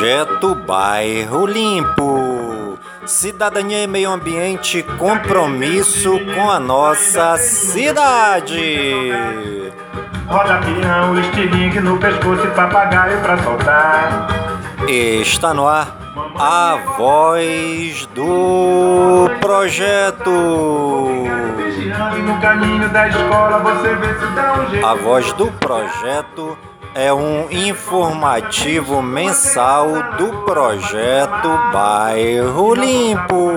Projeto Bairro Limpo. Cidadania e meio ambiente, compromisso com a nossa cidade. Roda peão, estilingue no pescoço e papagaio pra soltar. Está no ar a voz do projeto. A voz do projeto é um informativo mensal do projeto Bairro Limpo.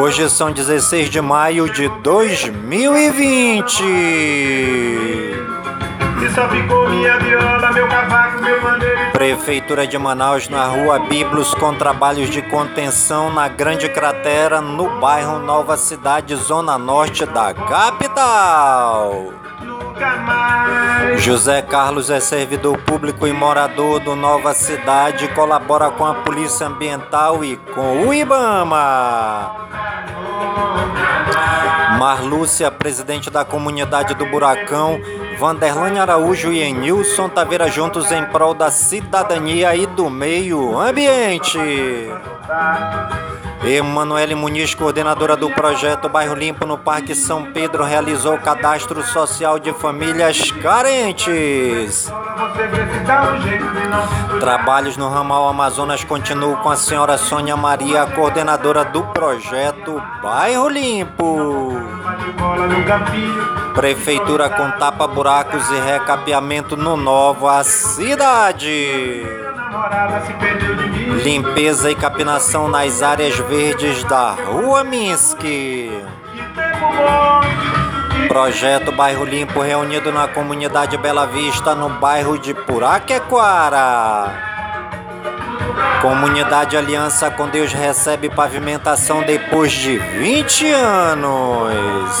Hoje são 16 de maio de 2020. E só ficou minha viola, meu cavaco, meu pandeiro. Prefeitura de Manaus na rua Biblos com trabalhos de contenção na Grande Cratera, no bairro Nova Cidade, zona norte da capital. José Carlos é servidor público e morador do Nova Cidade, colabora com a Polícia Ambiental e com o IBAMA. Marlúcia, presidente da comunidade do Buracão, Vanderlane Araújo e Enilson Taveira juntos em prol da cidadania e do meio ambiente. Emanuele Muniz, coordenadora do projeto Bairro Limpo no Parque São Pedro, realizou o cadastro social de famílias carentes. Trabalhos no ramal Amazonas continuam com a senhora Sônia Maria, coordenadora do projeto Bairro Limpo. Prefeitura com tapa-buracos e recapeamento no Nova Cidade. Limpeza e capinação nas áreas verdes da Rua Minsk. Projeto Bairro Limpo reunido na comunidade Bela Vista, no bairro de Puraquequara. Comunidade Aliança com Deus recebe pavimentação depois de 20 anos.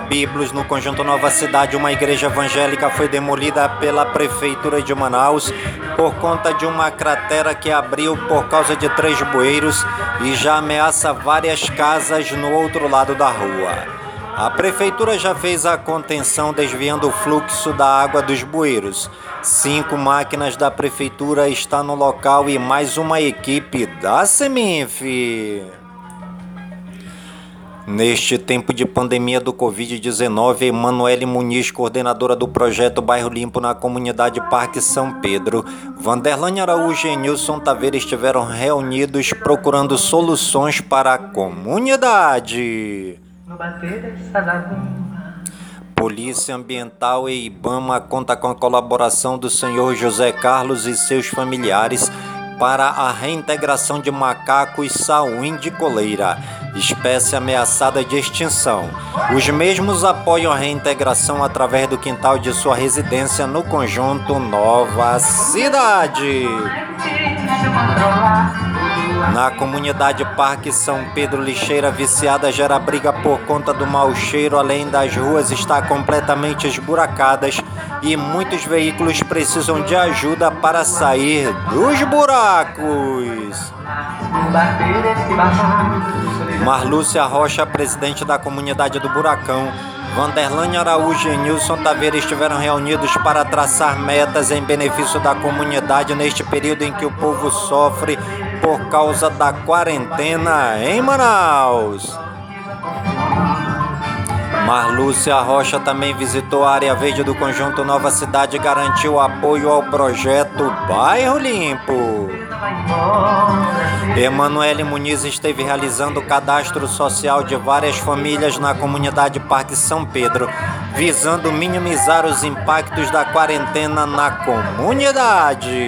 Biblos, no conjunto Nova Cidade, uma igreja evangélica foi demolida pela Prefeitura de Manaus por conta de uma cratera que abriu por causa de três bueiros e já ameaça várias casas no outro lado da rua. A Prefeitura já fez a contenção desviando o fluxo da água dos bueiros. Cinco máquinas da Prefeitura estão no local e mais uma equipe da Seminf. Neste tempo de pandemia do Covid-19, Emanuele Muniz, coordenadora do projeto Bairro Limpo na comunidade Parque São Pedro, Vanderlane Araújo e Nilson Taveira estiveram reunidos procurando soluções para a comunidade. Polícia Ambiental e Ibama conta com a colaboração do senhor José Carlos e seus familiares para a reintegração de macacos sauim de coleira, espécie ameaçada de extinção. Os mesmos apoiam a reintegração através do quintal de sua residência no conjunto Nova Cidade. Na comunidade Parque São Pedro Lixeira, viciada gera briga por conta do mau cheiro, além das ruas estar completamente esburacadas e muitos veículos precisam de ajuda para sair dos buracos. Marlúcia Rocha, presidente da comunidade do Buracão, Vanderlane Araújo e Nilson Taveira estiveram reunidos para traçar metas em benefício da comunidade neste período em que o povo sofre por causa da quarentena em Manaus. Marlúcia Rocha também visitou a área verde do conjunto Nova Cidade e garantiu apoio ao projeto Bairro Limpo. Emanuele Muniz esteve realizando o cadastro social de várias famílias na comunidade Parque São Pedro, visando minimizar os impactos da quarentena na comunidade.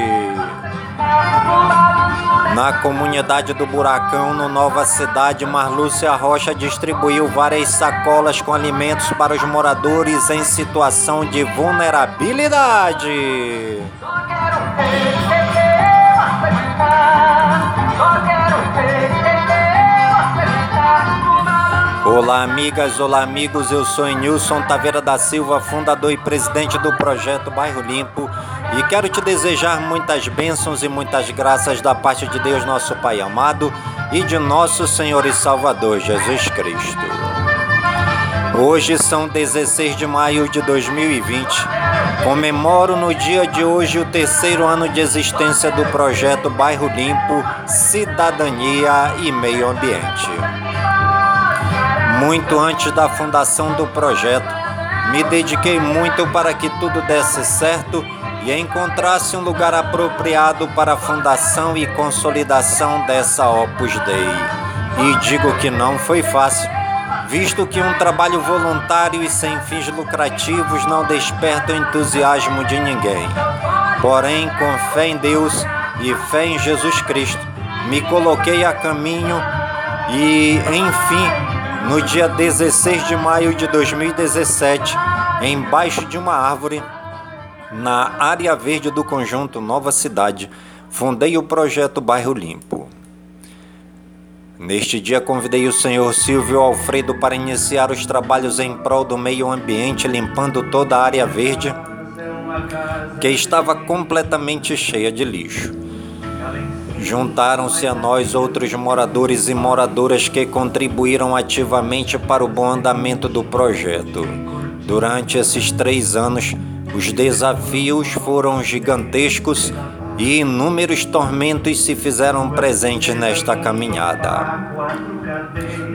Na comunidade do Buracão, no Nova Cidade, Marlúcia Rocha distribuiu várias sacolas com alimentos para os moradores em situação de vulnerabilidade. Olá, amigas, olá, amigos. Eu sou Nilson Taveira da Silva, fundador e presidente do projeto Bairro Limpo, e quero te desejar muitas bênçãos e muitas graças da parte de Deus, nosso Pai amado, e de nosso Senhor e Salvador Jesus Cristo. Hoje são 16 de maio de 2020. Comemoro no dia de hoje o terceiro ano de existência do projeto Bairro Limpo, Cidadania e Meio Ambiente. Muito antes da fundação do projeto, me dediquei muito para que tudo desse certo e encontrasse um lugar apropriado para a fundação e consolidação dessa Opus Dei. E digo que não foi fácil visto que um trabalho voluntário e sem fins lucrativos não desperta o entusiasmo de ninguém. Porém, com fé em Deus e fé em Jesus Cristo, me coloquei a caminho e, enfim, no dia 16 de maio de 2017, embaixo de uma árvore, na área verde do conjunto Nova Cidade, fundei o projeto Bairro Limpo. Neste dia convidei o senhor Silvio Alfredo para iniciar os trabalhos em prol do meio ambiente, limpando toda a área verde que estava completamente cheia de lixo. Juntaram-se a nós outros moradores e moradoras que contribuíram ativamente para o bom andamento do projeto. Durante esses três anos, os desafios foram gigantescos e inúmeros tormentos se fizeram presentes nesta caminhada.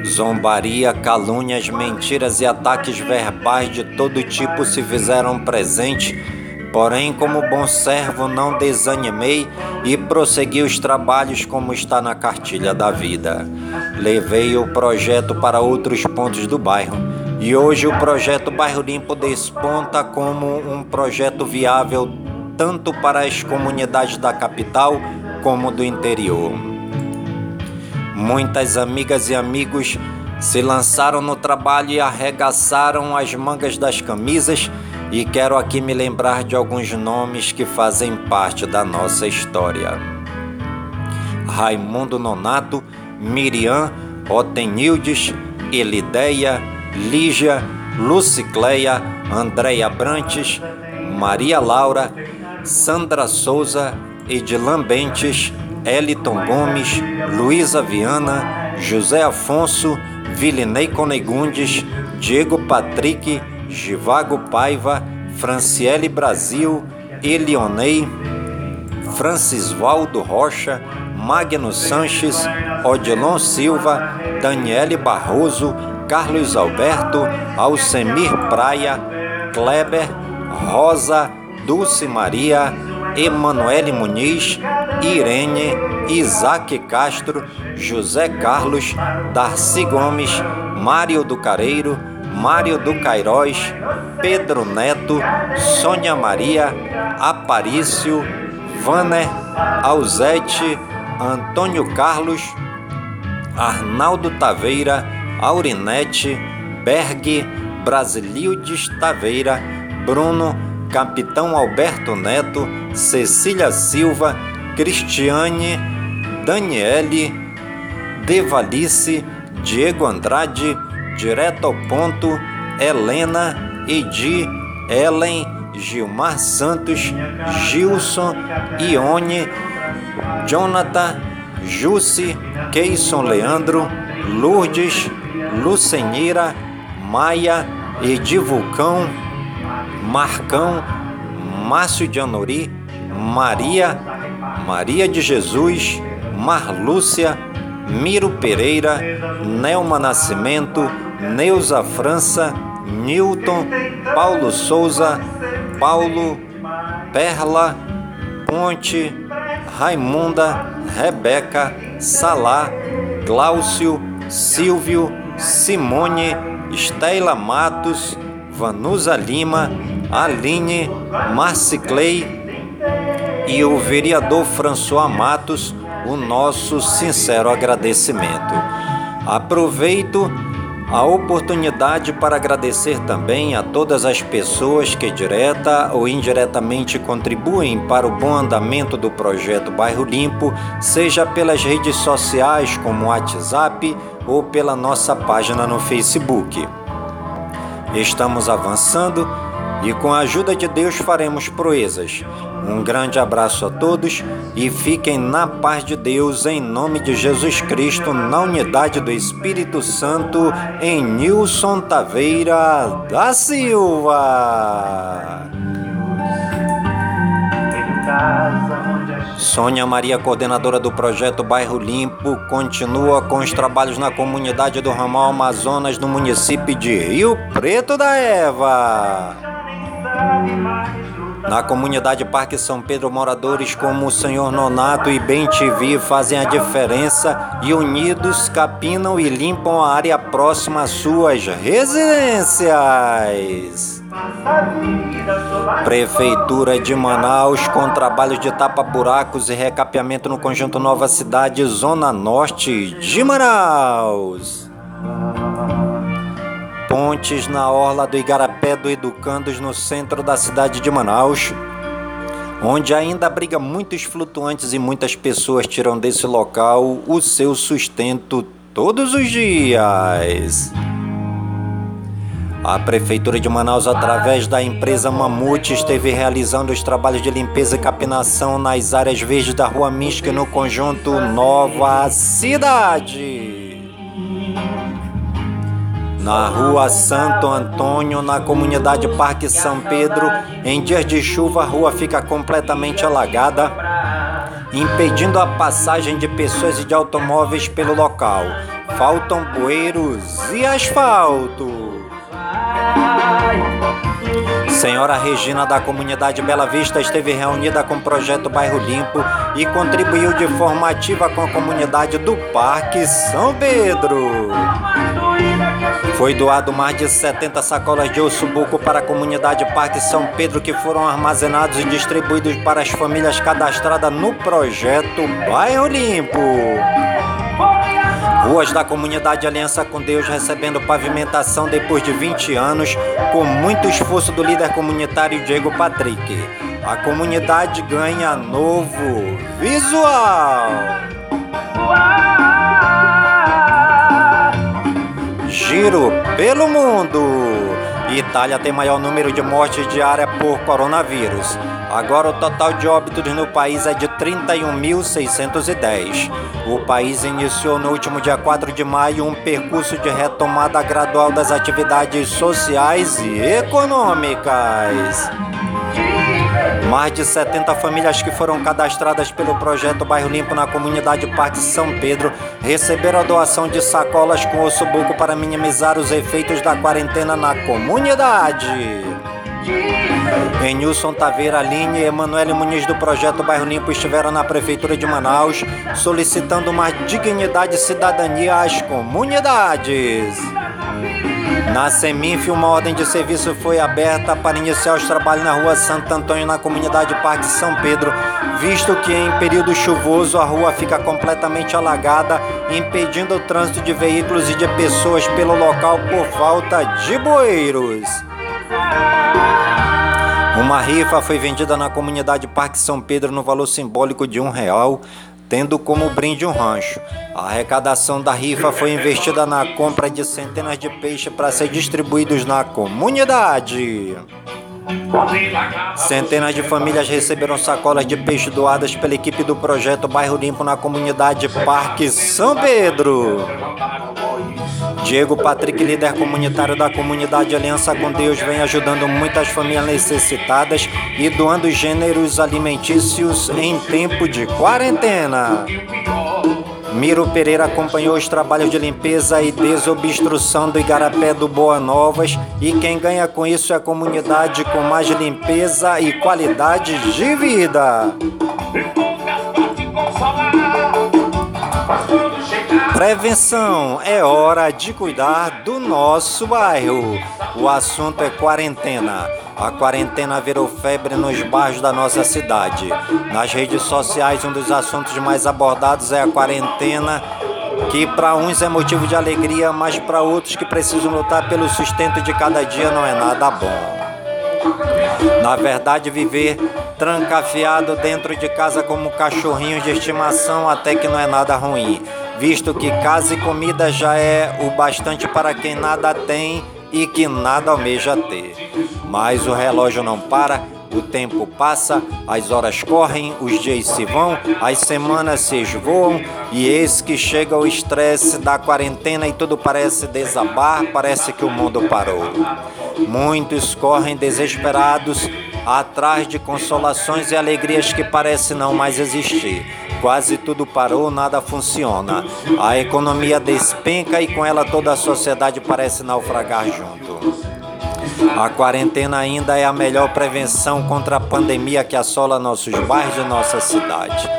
Zombaria, calúnias, mentiras e ataques verbais de todo tipo se fizeram presentes, porém, como bom servo, não desanimei e prossegui os trabalhos como está na cartilha da vida. Levei o projeto para outros pontos do bairro. E hoje o projeto Bairro Limpo desponta como um projeto viável tanto para as comunidades da capital como do interior. Muitas amigas e amigos se lançaram no trabalho e arregaçaram as mangas das camisas, e quero aqui me lembrar de alguns nomes que fazem parte da nossa história. Raimundo Nonato, Miriam, Otenildes, Elideia, Lígia, Lucicleia, Andréia Brantes, Maria Laura, Sandra Souza, Edilan Bentes, Eliton Gomes, Luísa Viana, José Afonso, Vilinei Conegundes, Diego Patrick, Givago Paiva, Franciele Brasil, Elionei, Francisvaldo Rocha, Magno Sanches, Odilon Silva, Daniele Barroso, Carlos Alberto, Alcemir Praia, Kleber, Rosa, Dulce Maria, Emanuele Muniz, Irene, Isaac Castro, José Carlos, Darcy Gomes, Mário do Careiro, Mário do Cairós, Pedro Neto, Sônia Maria, Aparício, Vaner, Alzete, Antônio Carlos, Arnaldo Taveira, Aurinete, Berg, Brasilildes Taveira, Bruno, Capitão Alberto Neto, Cecília Silva, Cristiane, Daniele, Devalice, Diego Andrade, Direto ao Ponto, Helena, Edi, Ellen, Gilmar Santos, Gilson, Ione, Jonathan, Jussi, Keison Leandro, Lourdes, Lucenira, Maia, Edivulcão, Marcão, Márcio de Anori, Maria, Maria de Jesus, Marlúcia, Miro Pereira, Nelma Nascimento, Neuza França, Newton, Paulo Souza, Paulo, Perla, Ponte, Raimunda, Rebeca, Salá, Gláucio, Silvio, Simone, Estela Matos, Vanusa Lima, Aline Marciclay e o vereador François Matos, o nosso sincero agradecimento. Aproveito a oportunidade para agradecer também a todas as pessoas que direta ou indiretamente contribuem para o bom andamento do projeto Bairro Limpo, seja pelas redes sociais como WhatsApp ou pela nossa página no Facebook. Estamos avançando e com a ajuda de Deus faremos proezas. Um grande abraço a todos e fiquem na paz de Deus em nome de Jesus Cristo, na unidade do Espírito Santo, em Nilson Taveira da Silva. Sônia Maria, coordenadora do projeto Bairro Limpo, continua com os trabalhos na comunidade do Ramal Amazonas, no município de Rio Preto da Eva. Na comunidade Parque São Pedro, moradores como o senhor Nonato e Bem TV fazem a diferença e unidos capinam e limpam a área próxima às suas residências. Prefeitura de Manaus com trabalhos de tapa-buracos e recapeamento no conjunto Nova Cidade, Zona Norte de Manaus. Pontes na orla do Igarapé do Educandos, no centro da cidade de Manaus, onde ainda abriga muitos flutuantes e muitas pessoas tiram desse local o seu sustento todos os dias. A Prefeitura de Manaus, através da empresa Mamute, esteve realizando os trabalhos de limpeza e capinação nas áreas verdes da Rua Mística no conjunto Nova Cidade. Na Rua Santo Antônio, na comunidade Parque São Pedro, em dias de chuva, a rua fica completamente alagada, impedindo a passagem de pessoas e de automóveis pelo local. Faltam bueiros e asfalto. Senhora Regina da comunidade Bela Vista esteve reunida com o projeto Bairro Limpo e contribuiu de forma ativa com a comunidade do Parque São Pedro. Foi doado mais de 70 sacolas de osso buco para a comunidade Parque São Pedro que foram armazenados e distribuídos para as famílias cadastradas no projeto Bairro Limpo. Ruas da comunidade Aliança com Deus recebendo pavimentação depois de 20 anos, com muito esforço do líder comunitário Diego Patrick. A comunidade ganha novo visual. Giro pelo mundo. Itália tem maior número de mortes diária por coronavírus. Agora o total de óbitos no país é de 31.610. O país iniciou no último dia 4 de maio um percurso de retomada gradual das atividades sociais e econômicas. Mais de 70 famílias que foram cadastradas pelo projeto Bairro Limpo na comunidade Parque São Pedro receberam a doação de sacolas com osso buco para minimizar os efeitos da quarentena na comunidade. Enilson Taveira Aline e Emanuele Muniz do projeto Bairro Limpo estiveram na Prefeitura de Manaus solicitando mais dignidade e cidadania às comunidades. Na Seminf, uma ordem de serviço foi aberta para iniciar os trabalhos na rua Santo Antônio, na comunidade Parque São Pedro, visto que em período chuvoso a rua fica completamente alagada, impedindo o trânsito de veículos e de pessoas pelo local por falta de bueiros. Uma rifa foi vendida na comunidade Parque São Pedro no valor simbólico de um real, tendo como brinde um rancho. A arrecadação da rifa foi investida na compra de centenas de peixes para ser distribuídos na comunidade. Centenas de famílias receberam sacolas de peixe doadas pela equipe do projeto Bairro Limpo na comunidade Parque São Pedro. Diego Patrick, líder comunitário da comunidade Aliança com Deus, vem ajudando muitas famílias necessitadas e doando gêneros alimentícios em tempo de quarentena. Miro Pereira acompanhou os trabalhos de limpeza e desobstrução do Igarapé do Boa Novas e quem ganha com isso é a comunidade com mais limpeza e qualidade de vida. Prevenção é hora de cuidar do nosso bairro. O assunto é quarentena. A quarentena virou febre nos bairros da nossa cidade. Nas redes sociais, um dos assuntos mais abordados é a quarentena, que para uns é motivo de alegria, mas para outros que precisam lutar pelo sustento de cada dia não é nada bom. Na verdade, viver trancafiado dentro de casa como cachorrinho de estimação até que não é nada ruim, visto que casa e comida já é o bastante para quem nada tem e que nada almeja ter. Mas o relógio não para, o tempo passa, as horas correm, os dias se vão, as semanas se esvoam e eis que chega o estresse da quarentena e tudo parece desabar, parece que o mundo parou. Muitos correm desesperados atrás de consolações e alegrias que parecem não mais existir. Quase tudo parou, nada funciona. A economia despenca e com ela toda a sociedade parece naufragar junto. A quarentena ainda é a melhor prevenção contra a pandemia que assola nossos bairros e nossa cidade.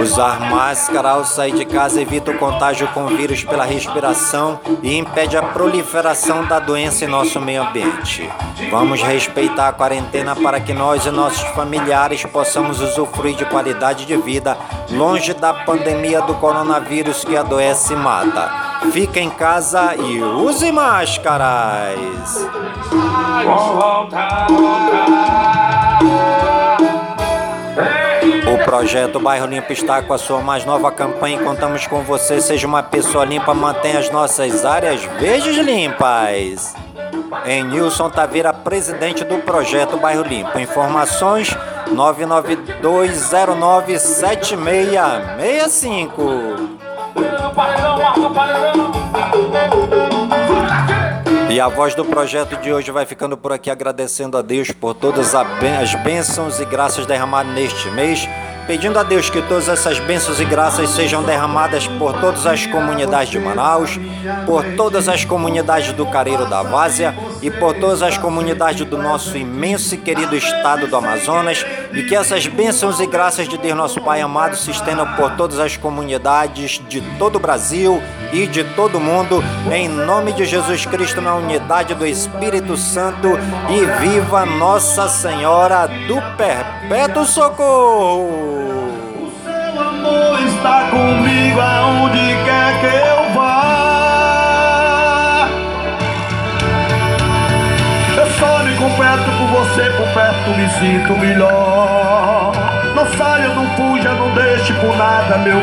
Usar máscara ao sair de casa evita o contágio com vírus pela respiração e impede a proliferação da doença em nosso meio ambiente. Vamos respeitar a quarentena para que nós e nossos familiares possamos usufruir de qualidade de vida longe da pandemia do coronavírus que adoece e mata. Fique em casa e use máscaras. Projeto Bairro Limpo está com a sua mais nova campanha e contamos com você. Seja uma pessoa limpa, mantenha as nossas áreas verdes limpas. Em Nilson Taveira, presidente do projeto Bairro Limpo. Informações 992097665. E a voz do projeto de hoje vai ficando por aqui agradecendo a Deus por todas as bênçãos e graças derramadas neste mês pedindo a Deus que todas essas bênçãos e graças sejam derramadas por todas as comunidades de Manaus, por todas as comunidades do Careiro da Várzea e por todas as comunidades do nosso imenso e querido estado do Amazonas, e que essas bênçãos e graças de Deus, nosso Pai amado, se estendam por todas as comunidades de todo o Brasil e de todo o mundo, em nome de Jesus Cristo, na unidade do Espírito Santo, e viva Nossa Senhora do Perpétuo Socorro! amor está comigo você, por perto me sinto melhor. Não saia, não fuja, não deixe por nada meu